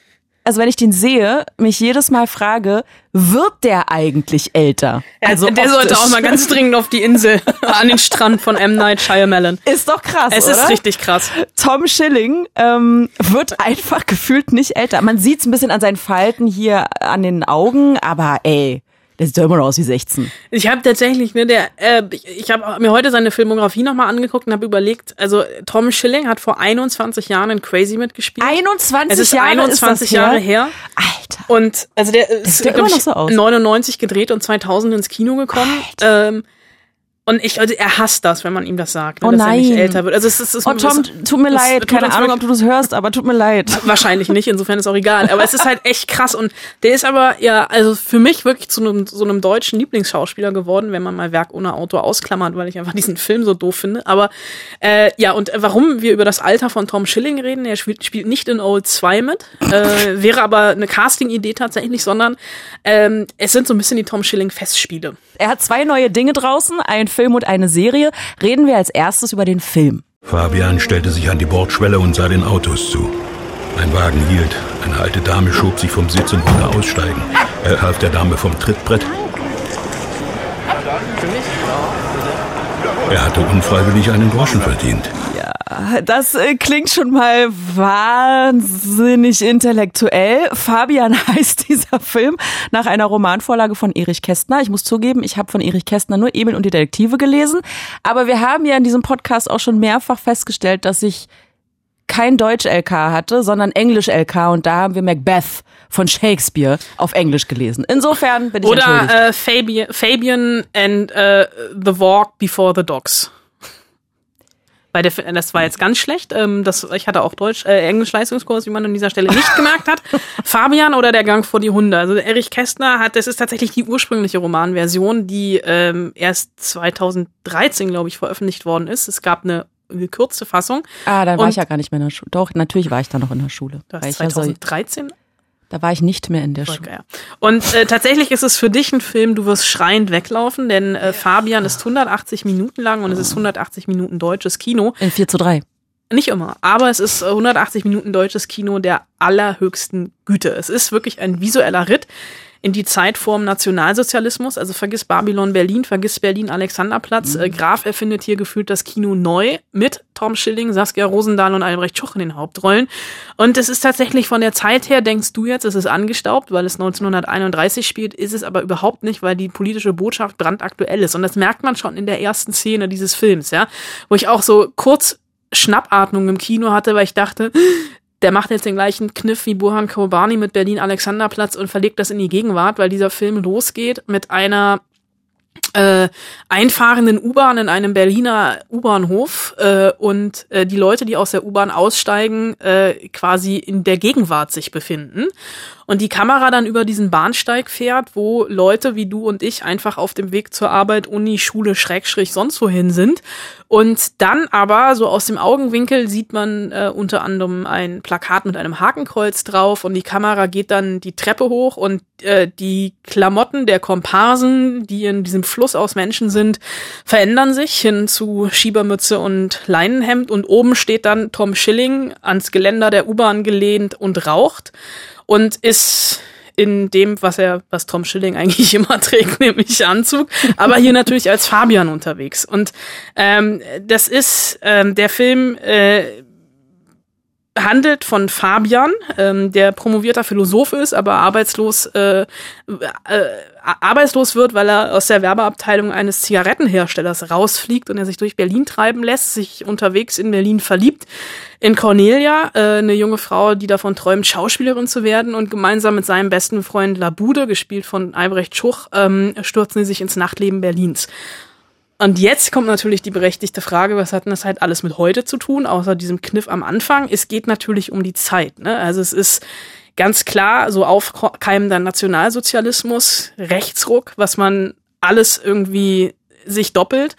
also wenn ich den sehe, mich jedes Mal frage, wird der eigentlich älter? Also der optisch. sollte auch mal ganz dringend auf die Insel, an den Strand von M. Night Shyamalan. Ist doch krass, Es oder? ist richtig krass. Tom Schilling ähm, wird einfach gefühlt nicht älter. Man sieht's ein bisschen an seinen Falten hier an den Augen, aber ey, der sieht doch immer noch aus wie 16. Ich habe tatsächlich, ne, der, äh, ich, habe mir heute seine Filmografie nochmal angeguckt und habe überlegt, also Tom Schilling hat vor 21 Jahren in Crazy mitgespielt. 21 es ist Jahre 21 ist Jahre her. her. Alter. Und also der ist sieht immer noch so aus. 99 gedreht und 2000 ins Kino gekommen. Ähm, und ich, also er hasst das, wenn man ihm das sagt, ne, Oh dass er nicht nein. älter wird. Also es ist, es ist Oh Tom, es- tut mir es leid. Keine Ahnung, ob du das hörst, aber tut mir leid. Wahrscheinlich nicht, insofern ist auch egal. Aber es ist halt echt krass und der ist aber ja, also für mich wirklich zu einem so einem deutschen Lieblingsschauspieler geworden, wenn man mal Werk ohne Autor ausklammert, weil ich einfach diesen Film so doof finde. Aber äh, ja, und warum wir über das Alter von Tom Schilling reden, er spielt, spielt nicht in Old 2 mit, äh, wäre aber eine Casting-Idee tatsächlich, sondern ähm, es sind so ein bisschen die Tom Schilling-Festspiele. Er hat zwei neue Dinge draußen, ein Film und eine Serie. Reden wir als erstes über den Film. Fabian stellte sich an die Bordschwelle und sah den Autos zu. Ein Wagen hielt. Eine alte Dame schob sich vom Sitz und wollte aussteigen. Er half der Dame vom Trittbrett. Er hatte unfreiwillig einen Groschen verdient. Das äh, klingt schon mal wahnsinnig intellektuell. Fabian heißt dieser Film nach einer Romanvorlage von Erich Kästner. Ich muss zugeben, ich habe von Erich Kästner nur Emil und die Detektive gelesen. Aber wir haben ja in diesem Podcast auch schon mehrfach festgestellt, dass ich kein Deutsch-LK hatte, sondern Englisch-LK und da haben wir Macbeth von Shakespeare auf Englisch gelesen. Insofern bin ich. Oder äh, Fabian, Fabian and äh, The Walk Before the Dogs. Bei der, das war jetzt ganz schlecht. Ähm, das, ich hatte auch Deutsch, äh, Englisch-Leistungskurs, wie man an dieser Stelle nicht gemerkt hat. Fabian oder der Gang vor die Hunde. Also Erich Kästner hat, das ist tatsächlich die ursprüngliche Romanversion, die ähm, erst 2013, glaube ich, veröffentlicht worden ist. Es gab eine gekürzte Fassung. Ah, dann war Und- ich ja gar nicht mehr in der Schule. Doch, natürlich war ich da noch in der Schule. Du hast ich ja so, 2013 da war ich nicht mehr in der Schule. ja. Und äh, tatsächlich ist es für dich ein Film, du wirst schreiend weglaufen, denn äh, Fabian ist 180 Minuten lang und es ist 180 Minuten deutsches Kino. In 4 zu 3. Nicht immer, aber es ist äh, 180 Minuten deutsches Kino der allerhöchsten Güte. Es ist wirklich ein visueller Ritt in die Zeit vorm Nationalsozialismus. Also vergiss Babylon Berlin, vergiss Berlin Alexanderplatz. Äh, Graf erfindet hier gefühlt das Kino neu mit Tom Schilling, Saskia Rosendahl und Albrecht Schuch in den Hauptrollen. Und es ist tatsächlich von der Zeit her, denkst du jetzt, es ist angestaubt, weil es 1931 spielt, ist es aber überhaupt nicht, weil die politische Botschaft brandaktuell ist. Und das merkt man schon in der ersten Szene dieses Films, ja, wo ich auch so kurz Schnappatmung im Kino hatte, weil ich dachte, der macht jetzt den gleichen Kniff wie Burhan Kobani mit Berlin Alexanderplatz und verlegt das in die Gegenwart, weil dieser Film losgeht mit einer äh, einfahrenden U-Bahn in einem Berliner U-Bahnhof äh, und äh, die Leute, die aus der U-Bahn aussteigen, äh, quasi in der Gegenwart sich befinden und die Kamera dann über diesen Bahnsteig fährt, wo Leute wie du und ich einfach auf dem Weg zur Arbeit, Uni, Schule, Schrägstrich sonst wohin sind. Und dann aber so aus dem Augenwinkel sieht man äh, unter anderem ein Plakat mit einem Hakenkreuz drauf und die Kamera geht dann die Treppe hoch und äh, die Klamotten der Komparsen, die in diesem Fluss aus Menschen sind, verändern sich hin zu Schiebermütze und Leinenhemd. Und oben steht dann Tom Schilling ans Geländer der U-Bahn gelehnt und raucht und ist in dem, was er, was Tom Schilling eigentlich immer trägt, nämlich Anzug, aber hier natürlich als Fabian unterwegs. Und ähm, das ist ähm, der Film, äh, handelt von Fabian, ähm, der promovierter Philosoph ist, aber arbeitslos äh, äh, arbeitslos wird, weil er aus der Werbeabteilung eines Zigarettenherstellers rausfliegt und er sich durch Berlin treiben lässt, sich unterwegs in Berlin verliebt in Cornelia, äh, eine junge Frau, die davon träumt, Schauspielerin zu werden und gemeinsam mit seinem besten Freund Labude, gespielt von Albrecht Schuch, ähm, stürzen sie sich ins Nachtleben Berlins. Und jetzt kommt natürlich die berechtigte Frage, was hat denn das halt alles mit heute zu tun, außer diesem Kniff am Anfang? Es geht natürlich um die Zeit. Ne? Also es ist ganz klar so aufkeimender Nationalsozialismus, Rechtsruck, was man alles irgendwie sich doppelt.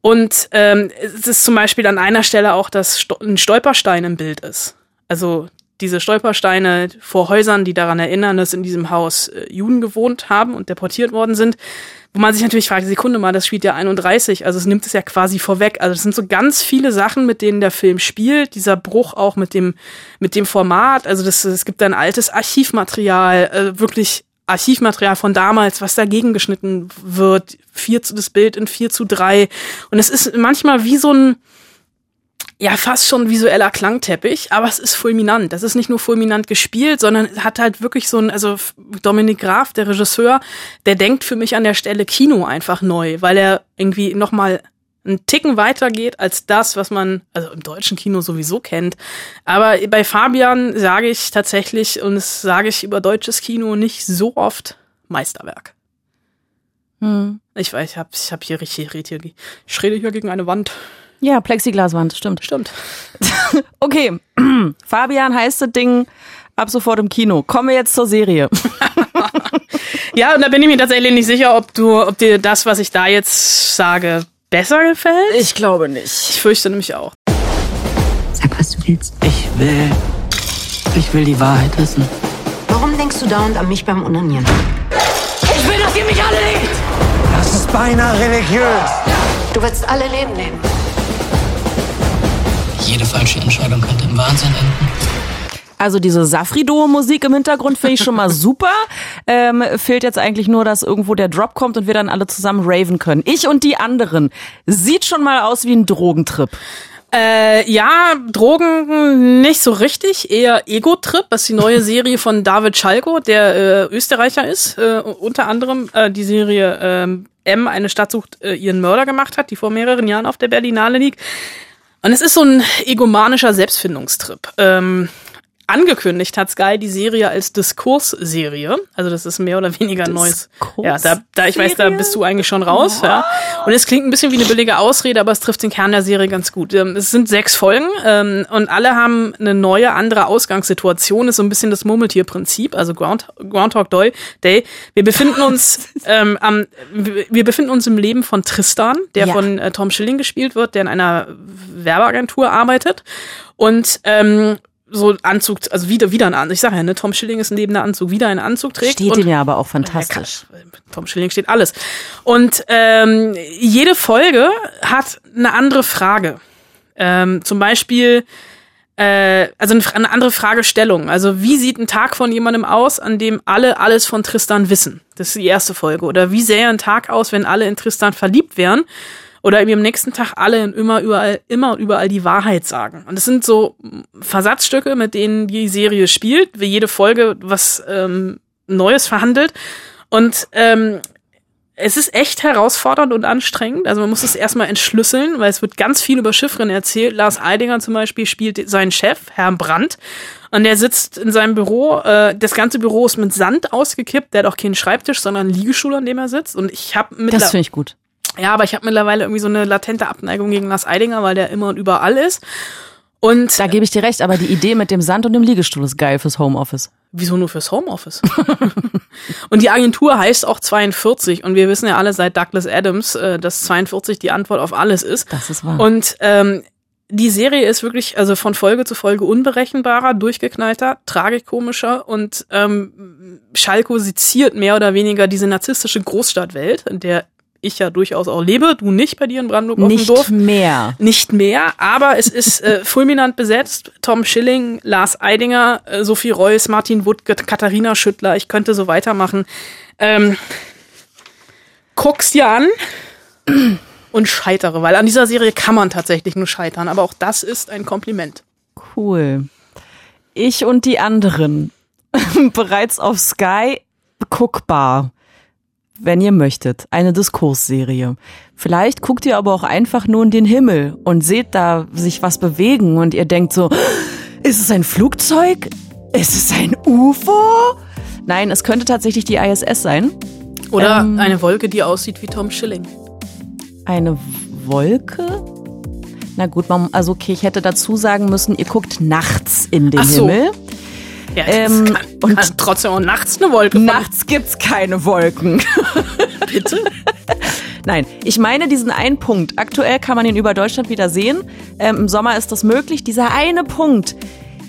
Und ähm, es ist zum Beispiel an einer Stelle auch, dass ein Stolperstein im Bild ist. Also diese Stolpersteine vor Häusern, die daran erinnern, dass in diesem Haus äh, Juden gewohnt haben und deportiert worden sind. Wo man sich natürlich fragt, Sekunde mal, das spielt ja 31, also es nimmt es ja quasi vorweg. Also es sind so ganz viele Sachen, mit denen der Film spielt. Dieser Bruch auch mit dem, mit dem Format. Also das, es gibt ein altes Archivmaterial, äh, wirklich Archivmaterial von damals, was dagegen geschnitten wird. Vier zu das Bild in vier zu drei. Und es ist manchmal wie so ein, ja, fast schon visueller Klangteppich, aber es ist fulminant. Das ist nicht nur fulminant gespielt, sondern hat halt wirklich so ein, also Dominik Graf, der Regisseur, der denkt für mich an der Stelle Kino einfach neu, weil er irgendwie nochmal einen Ticken weiter geht als das, was man also im deutschen Kino sowieso kennt. Aber bei Fabian sage ich tatsächlich, und das sage ich über deutsches Kino nicht so oft, Meisterwerk. Hm. Ich weiß, ich habe ich hab hier richtig, richtig, ich rede hier gegen eine Wand. Ja, Plexiglaswand, stimmt. Stimmt. okay, Fabian heißt das Ding ab sofort im Kino. Kommen wir jetzt zur Serie. ja, und da bin ich mir tatsächlich nicht sicher, ob du, ob dir das, was ich da jetzt sage, besser gefällt. Ich glaube nicht. Ich fürchte nämlich auch. Sag, was du willst. Ich will. Ich will die Wahrheit wissen. Warum denkst du dauernd an mich beim Unanieren? Ich will, dass ihr mich alle liebt! Das ist beinahe religiös. Du willst alle Leben nehmen. Jede falsche Entscheidung könnte im Wahnsinn enden. Also diese Safrido-Musik im Hintergrund finde ich schon mal super. Ähm, fehlt jetzt eigentlich nur, dass irgendwo der Drop kommt und wir dann alle zusammen raven können. Ich und die anderen. Sieht schon mal aus wie ein Drogentrip. Äh, ja, Drogen nicht so richtig, eher Ego-Trip. Das ist die neue Serie von David Schalko, der äh, Österreicher ist. Äh, unter anderem äh, die Serie ähm, M, eine Stadt sucht äh, ihren Mörder gemacht hat, die vor mehreren Jahren auf der Berlinale liegt. Und es ist so ein egomanischer Selbstfindungstrip. Ähm, angekündigt hat Sky die Serie als Diskursserie. Also das ist mehr oder weniger ein neues. Ja, da, da ich weiß, da bist du eigentlich schon raus. Ja. Und es klingt ein bisschen wie eine billige Ausrede, aber es trifft den Kern der Serie ganz gut. Ähm, Es sind sechs Folgen ähm, und alle haben eine neue, andere Ausgangssituation. Ist so ein bisschen das Murmeltier-Prinzip, also Ground, Groundhog Day. Day. Wir befinden uns ähm, am, wir befinden uns im Leben von Tristan, der Ja. von äh, Tom Schilling gespielt wird, der in einer Werbeagentur arbeitet und ähm, so Anzug, also wieder wieder ein Anzug. Ich sage ja, ne, Tom Schilling ist ein lebender Anzug, wieder einen Anzug trägt. Steht ihm ja aber auch fantastisch. Tom Schilling steht alles. Und ähm, jede Folge hat eine andere Frage. Ähm, zum Beispiel, äh, also eine, eine andere Fragestellung. Also wie sieht ein Tag von jemandem aus, an dem alle alles von Tristan wissen? Das ist die erste Folge. Oder wie sähe ein Tag aus, wenn alle in Tristan verliebt wären? Oder ihm am nächsten Tag alle immer überall, immer und überall die Wahrheit sagen. Und es sind so Versatzstücke, mit denen die Serie spielt, wie jede Folge was ähm, Neues verhandelt. Und ähm, es ist echt herausfordernd und anstrengend. Also man muss es erstmal entschlüsseln, weil es wird ganz viel über Chiffren erzählt. Lars Eidinger zum Beispiel spielt seinen Chef, Herrn Brandt. Und der sitzt in seinem Büro. Äh, das ganze Büro ist mit Sand ausgekippt. Der hat auch keinen Schreibtisch, sondern einen Liegestuhl, an dem er sitzt. Und ich habe Das finde ich gut. Ja, aber ich habe mittlerweile irgendwie so eine latente Abneigung gegen Lars Eidinger, weil der immer und überall ist. Und Da gebe ich dir recht, aber die Idee mit dem Sand und dem Liegestuhl ist geil fürs Homeoffice. Wieso nur fürs Homeoffice? und die Agentur heißt auch 42 und wir wissen ja alle seit Douglas Adams, äh, dass 42 die Antwort auf alles ist. Das ist wahr. Und ähm, die Serie ist wirklich also von Folge zu Folge unberechenbarer, durchgeknallter, tragikomischer und ähm, Schalko seziert mehr oder weniger diese narzisstische Großstadtwelt, in der ich ja durchaus auch lebe, du nicht bei dir in Brandenburg auf dem Nicht Dorf mehr. nicht mehr, aber es ist äh, fulminant besetzt. Tom Schilling, Lars Eidinger, äh, Sophie Reuss, Martin Wuttgert, Katharina Schüttler, ich könnte so weitermachen. Ähm, guck's dir an und scheitere, weil an dieser Serie kann man tatsächlich nur scheitern, aber auch das ist ein Kompliment. Cool. Ich und die anderen. Bereits auf Sky guckbar. Wenn ihr möchtet. Eine Diskursserie. Vielleicht guckt ihr aber auch einfach nur in den Himmel und seht da sich was bewegen und ihr denkt so, ist es ein Flugzeug? Ist es ein UFO? Nein, es könnte tatsächlich die ISS sein. Oder Ähm. eine Wolke, die aussieht wie Tom Schilling. Eine Wolke? Na gut, man, also okay, ich hätte dazu sagen müssen, ihr guckt nachts in den so. Himmel. Ja, Ähm, kann, und- kann trotzdem auch nachts eine Wolke von- Nachts gibt's keine Wolken. Bitte? Nein, ich meine diesen einen Punkt. Aktuell kann man ihn über Deutschland wieder sehen. Ähm, Im Sommer ist das möglich. Dieser eine Punkt,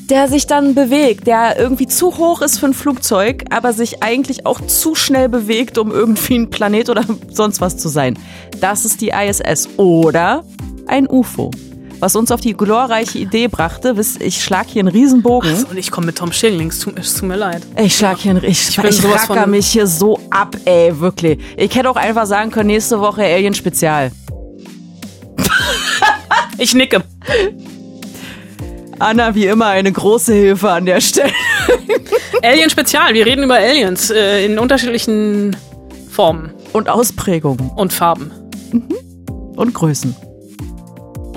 der sich dann bewegt, der irgendwie zu hoch ist für ein Flugzeug, aber sich eigentlich auch zu schnell bewegt, um irgendwie ein Planet oder sonst was zu sein. Das ist die ISS. Oder ein UFO. Was uns auf die glorreiche Idee brachte, wisst, ich schlag hier einen Riesenbogen. Ach und ich komme mit Tom Schilling, es tut, es tut mir leid. Ich schlag hier, einen- ich, Ich ich, racker mich hier so ab, ey, wirklich. Ich hätte auch einfach sagen können, nächste Woche Alien Spezial. Ich nicke. Anna, wie immer, eine große Hilfe an der Stelle. Alien Spezial, wir reden über Aliens äh, in unterschiedlichen Formen Und Ausprägungen und Farben und Größen.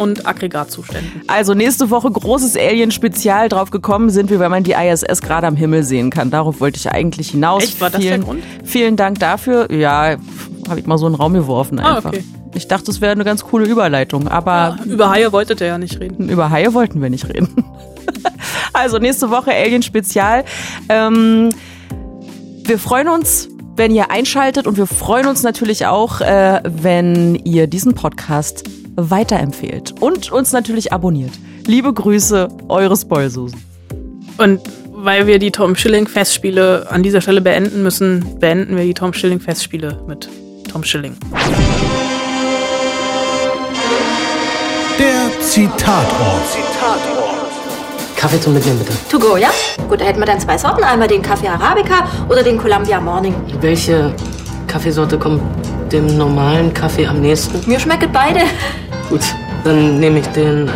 Und Aggregatzuständen. Also nächste Woche großes Alien-Spezial. Drauf gekommen sind wir, weil man die ISS gerade am Himmel sehen kann. Darauf wollte ich eigentlich hinaus. Echt? War das vielen, der Grund? Vielen Dank dafür. Ja, habe ich mal so in den Raum geworfen Ah, einfach. okay. Ich dachte, es wäre eine ganz coole Überleitung, aber Über Haie wolltet ihr ja nicht reden. Über Haie wollten wir nicht reden. Also nächste Woche Alien Spezial. Ähm, wir freuen uns, wenn ihr einschaltet und wir freuen uns natürlich auch, äh, wenn ihr diesen Podcast weiterempfehlt und uns natürlich abonniert. Liebe Grüße, eure Spoilsusen. Und weil wir die Tom Schilling Festspiele an dieser Stelle beenden müssen, beenden wir die Tom Schilling Festspiele mit Tom Schilling. Der Zitatort. Kaffee zum Mitnehmen, bitte. To go, ja? Gut, da hätten wir dann zwei Sorten. Einmal den Kaffee Arabica oder den Columbia Morning. Welche Kaffeesorte kommt dem normalen Kaffee am nächsten? Mir schmecken beide. Gut, dann nehme ich den äh,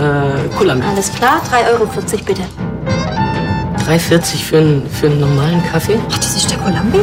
Columbia. Alles klar, 3,40 Euro bitte. 3,40 für, einen- für einen normalen Kaffee? Ach, das ist der Columbia.